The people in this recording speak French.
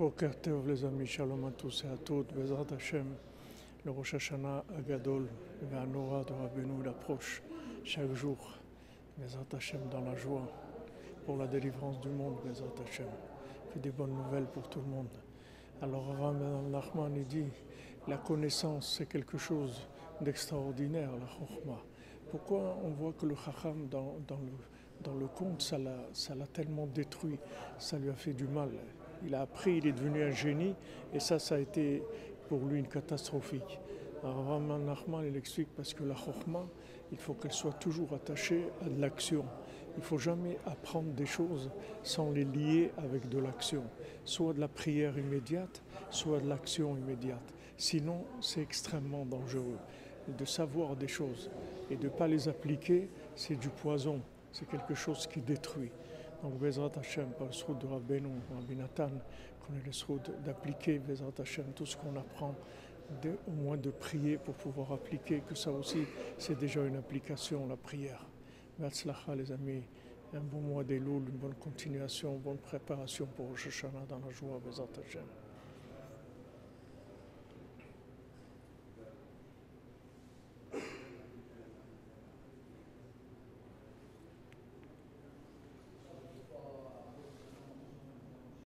Boker Tov les amis, shalom à tous et à toutes, Bezrat Hashem, le Rosh Hashanah Agadol, Ve'anora de Rabbeinu, il approche chaque jour, Bezrat Hashem dans la joie, pour la délivrance du monde, Bezrat Hashem, fait des bonnes nouvelles pour tout le monde. Alors avant Madame Nachman, il dit, la connaissance c'est quelque chose d'extraordinaire, la Chokhmah. Pourquoi on voit que le Chacham dans, dans le dans le conte, ça l'a tellement détruit, ça lui a fait du mal? Il a appris, il est devenu un génie, et ça, ça a été pour lui une catastrophique. Alors Raman Nachman, il explique parce que la chokma, il faut qu'elle soit toujours attachée à de l'action. Il ne faut jamais apprendre des choses sans les lier avec de l'action. Soit de la prière immédiate, soit de l'action immédiate. Sinon, c'est extrêmement dangereux. De savoir des choses et de ne pas les appliquer, c'est du poison c'est quelque chose qui détruit. Donc, Bezrat Hashem, par le sroud de Rabbeinu, Rabbi Nathan, qu'on ait le sroud d'appliquer, Bezrat Hashem, tout ce qu'on apprend, au moins de prier pour pouvoir appliquer, que ça aussi, c'est déjà une application, la prière. Merci les amis. Un bon mois d'Elul, une bonne continuation, une bonne préparation pour Rosh Hashanah dans la joie, Bezrat Hashem.